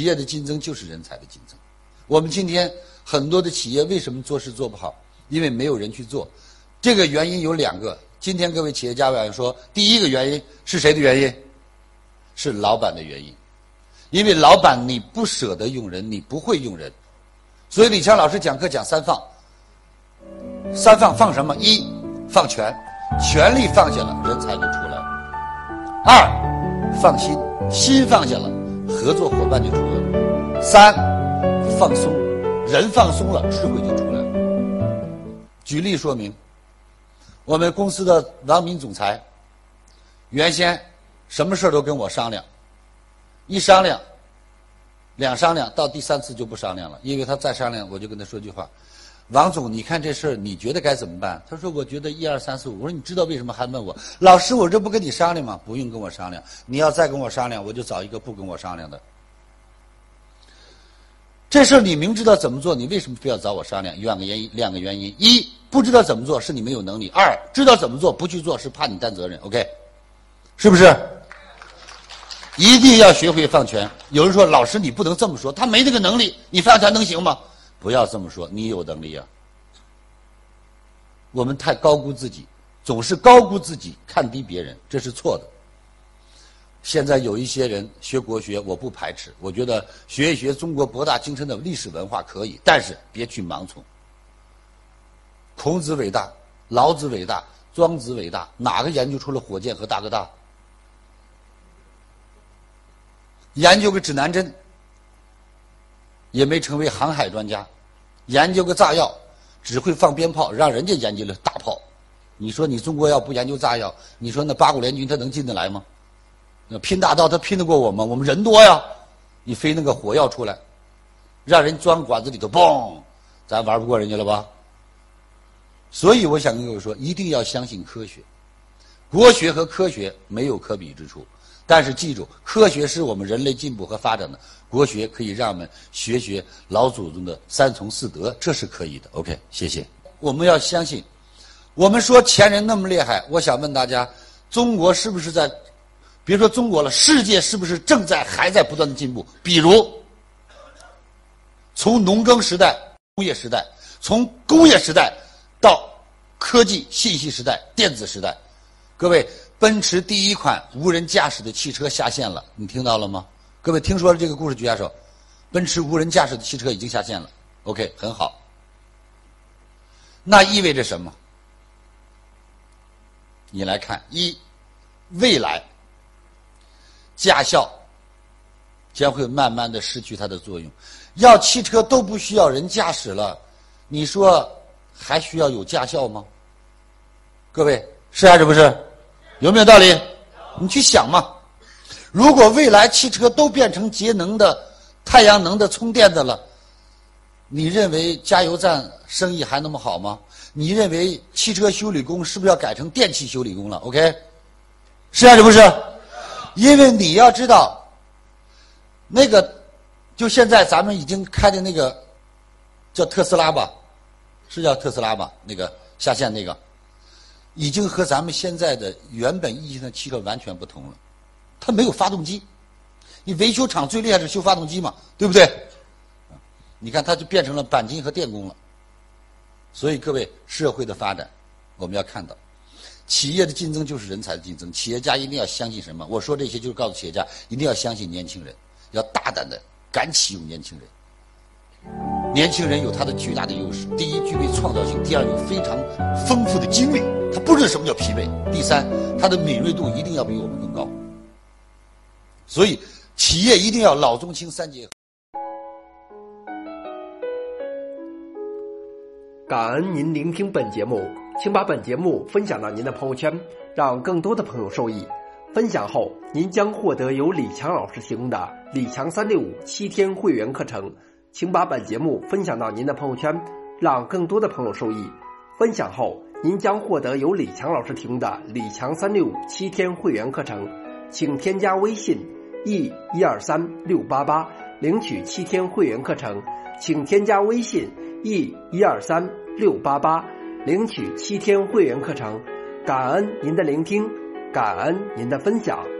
企业的竞争就是人才的竞争。我们今天很多的企业为什么做事做不好？因为没有人去做。这个原因有两个。今天各位企业家委员说，第一个原因是谁的原因？是老板的原因。因为老板你不舍得用人，你不会用人。所以李强老师讲课讲三放。三放放什么？一放权，权力放下了，人才就出来了。二放心，心放下了，合作伙伴就出来了。三放松，人放松了，智慧就出来了。举例说明，我们公司的王敏总裁，原先什么事都跟我商量，一商量，两商量，到第三次就不商量了，因为他再商量，我就跟他说句话。王总，你看这事儿，你觉得该怎么办？他说：“我觉得一二三四五。”我说：“你知道为什么还问我？老师，我这不跟你商量吗？不用跟我商量。你要再跟我商量，我就找一个不跟我商量的。这事儿你明知道怎么做，你为什么非要找我商量？两个原因，两个原因：一不知道怎么做是你没有能力；二知道怎么做不去做是怕你担责任。OK，是不是？一定要学会放权。有人说：“老师，你不能这么说，他没那个能力，你放权能行吗？”不要这么说，你有能力啊！我们太高估自己，总是高估自己，看低别人，这是错的。现在有一些人学国学，我不排斥，我觉得学一学中国博大精深的历史文化可以，但是别去盲从。孔子伟大，老子伟大，庄子伟大，哪个研究出了火箭和大哥大？研究个指南针。也没成为航海专家，研究个炸药，只会放鞭炮，让人家研究了大炮。你说你中国要不研究炸药，你说那八国联军他能进得来吗？那拼大刀他拼得过我吗？我们人多呀，你飞那个火药出来，让人钻管子里头嘣，咱玩不过人家了吧？所以我想跟各位说，一定要相信科学，国学和科学没有可比之处。但是记住，科学是我们人类进步和发展的，国学可以让我们学学老祖宗的三从四德，这是可以的。OK，谢谢。我们要相信，我们说前人那么厉害，我想问大家，中国是不是在，别说中国了，世界是不是正在还在不断的进步？比如，从农耕时代、工业时代，从工业时代到科技信息时代、电子时代，各位。奔驰第一款无人驾驶的汽车下线了，你听到了吗？各位听说了这个故事，举下手。奔驰无人驾驶的汽车已经下线了。OK，很好。那意味着什么？你来看，一，未来驾校将会慢慢的失去它的作用，要汽车都不需要人驾驶了，你说还需要有驾校吗？各位，是还是不是？有没有道理？你去想嘛。如果未来汽车都变成节能的、太阳能的充电的了，你认为加油站生意还那么好吗？你认为汽车修理工是不是要改成电气修理工了？OK，是还是不是？因为你要知道，那个就现在咱们已经开的那个叫特斯拉吧，是叫特斯拉吧？那个下线那个。已经和咱们现在的原本意义上的汽车完全不同了，它没有发动机，你维修厂最厉害是修发动机嘛，对不对？你看它就变成了钣金和电工了。所以各位，社会的发展我们要看到，企业的竞争就是人才的竞争，企业家一定要相信什么？我说这些就是告诉企业家一定要相信年轻人，要大胆的敢启用年轻人。年轻人有他的巨大的优势：第一，具备创造性；第二，有非常丰富的经历，他不知道什么叫疲惫；第三，他的敏锐度一定要比我们更高。所以，企业一定要老中青三结合。感恩您聆听本节目，请把本节目分享到您的朋友圈，让更多的朋友受益。分享后，您将获得由李强老师提供的李强三六五七天会员课程。请把本节目分享到您的朋友圈，让更多的朋友受益。分享后，您将获得由李强老师提供的李强三六五七天会员课程。请添加微信 e 一二三六八八领取七天会员课程。请添加微信 e 一二三六八八领取七天会员课程。感恩您的聆听，感恩您的分享。